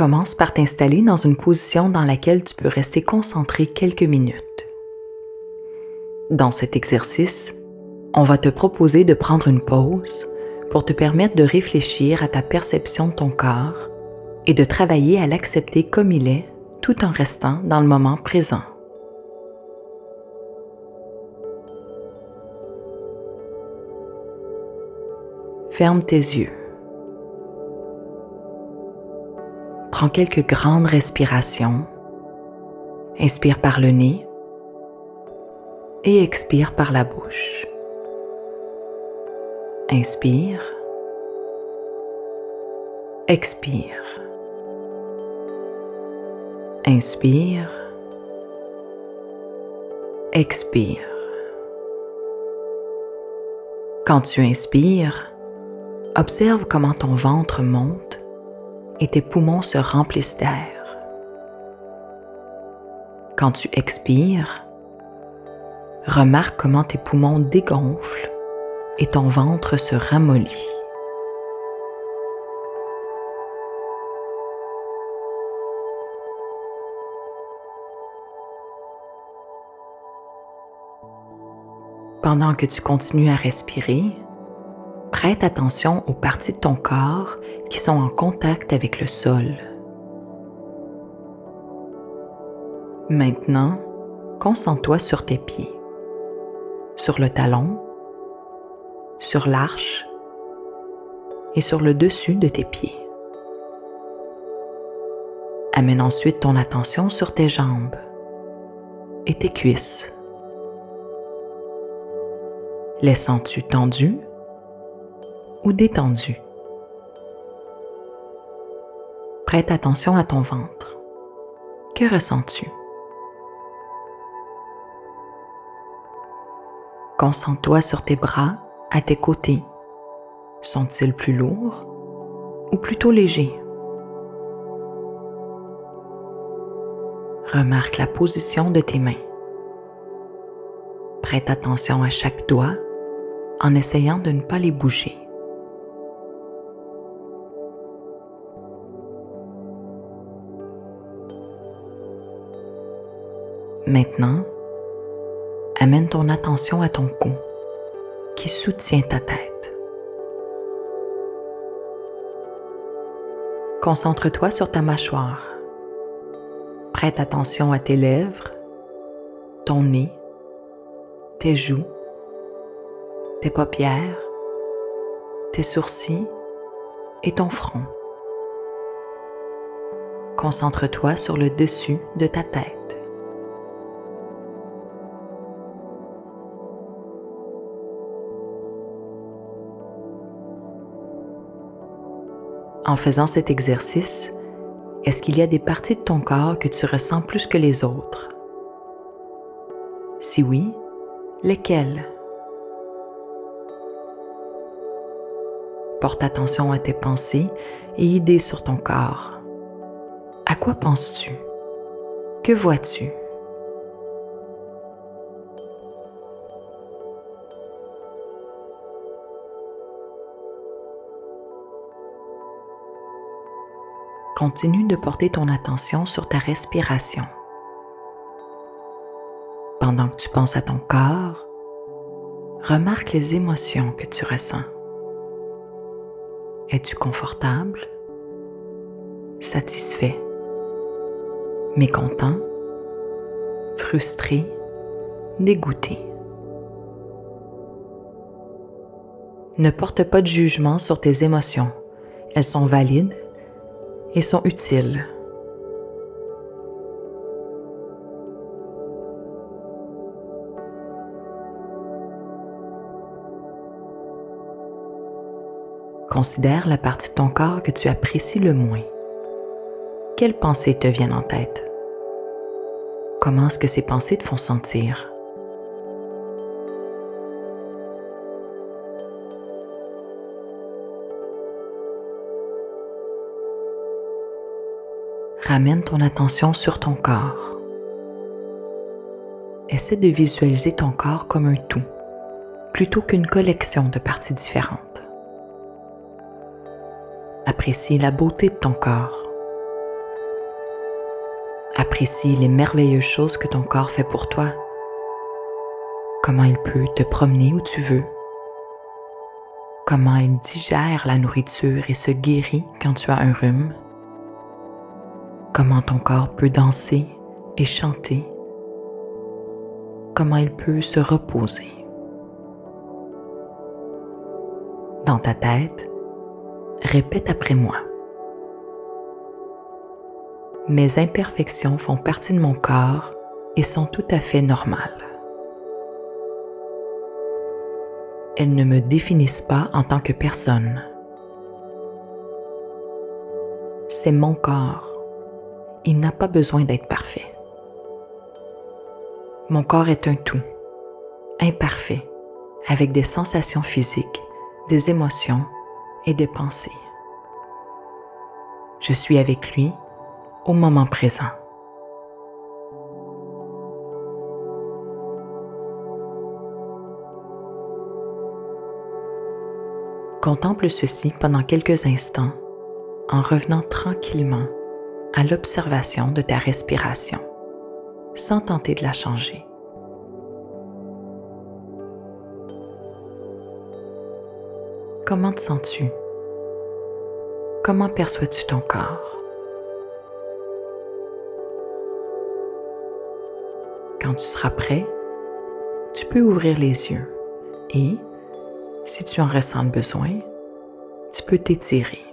Commence par t'installer dans une position dans laquelle tu peux rester concentré quelques minutes. Dans cet exercice, on va te proposer de prendre une pause pour te permettre de réfléchir à ta perception de ton corps et de travailler à l'accepter comme il est tout en restant dans le moment présent. Ferme tes yeux. Prends quelques grandes respirations. Inspire par le nez et expire par la bouche. Inspire. Expire. Inspire. Expire. Quand tu inspires, observe comment ton ventre monte et tes poumons se remplissent d'air. Quand tu expires, remarque comment tes poumons dégonflent et ton ventre se ramollit. Pendant que tu continues à respirer, prête attention aux parties de ton corps qui sont en contact avec le sol. Maintenant, concentre-toi sur tes pieds, sur le talon, sur l'arche et sur le dessus de tes pieds. Amène ensuite ton attention sur tes jambes et tes cuisses. Les sens-tu tendus ou détendus? Prête attention à ton ventre. Que ressens-tu? Concentre-toi sur tes bras à tes côtés. Sont-ils plus lourds ou plutôt légers? Remarque la position de tes mains. Prête attention à chaque doigt en essayant de ne pas les bouger. Maintenant, amène ton attention à ton cou qui soutient ta tête. Concentre-toi sur ta mâchoire. Prête attention à tes lèvres, ton nez, tes joues tes paupières, tes sourcils et ton front. Concentre-toi sur le dessus de ta tête. En faisant cet exercice, est-ce qu'il y a des parties de ton corps que tu ressens plus que les autres? Si oui, lesquelles? Porte attention à tes pensées et idées sur ton corps. À quoi penses-tu? Que vois-tu? Continue de porter ton attention sur ta respiration. Pendant que tu penses à ton corps, remarque les émotions que tu ressens. Es-tu confortable, satisfait, mécontent, frustré, dégoûté? Ne porte pas de jugement sur tes émotions. Elles sont valides et sont utiles. Considère la partie de ton corps que tu apprécies le moins. Quelles pensées te viennent en tête? Comment est-ce que ces pensées te font sentir? Ramène ton attention sur ton corps. Essaie de visualiser ton corps comme un tout, plutôt qu'une collection de parties différentes. Apprécie la beauté de ton corps, Apprécie les merveilleuses choses que ton corps fait pour toi. Comment il peut te promener où tu veux. Comment il digère la nourriture et se guérit quand tu as un rhume. Comment ton corps peut danser et chanter. Comment il peut se reposer. Dans ta tête, répète après moi. Mes imperfections font partie de mon corps et sont tout à fait normales. Elles ne me définissent pas en tant que personne. C'est mon corps. Il n'a pas besoin d'être parfait. Mon corps est un tout, imparfait, avec des sensations physiques des émotions et des pensées. Je suis avec lui au moment présent. Contemple ceci pendant quelques instants en revenant tranquillement à l'observation de ta respiration sans tenter de la changer. Comment te sens-tu? Comment perçois-tu ton corps? Quand tu seras prêt, tu peux ouvrir les yeux et, si tu en ressens le besoin, tu peux t'étirer.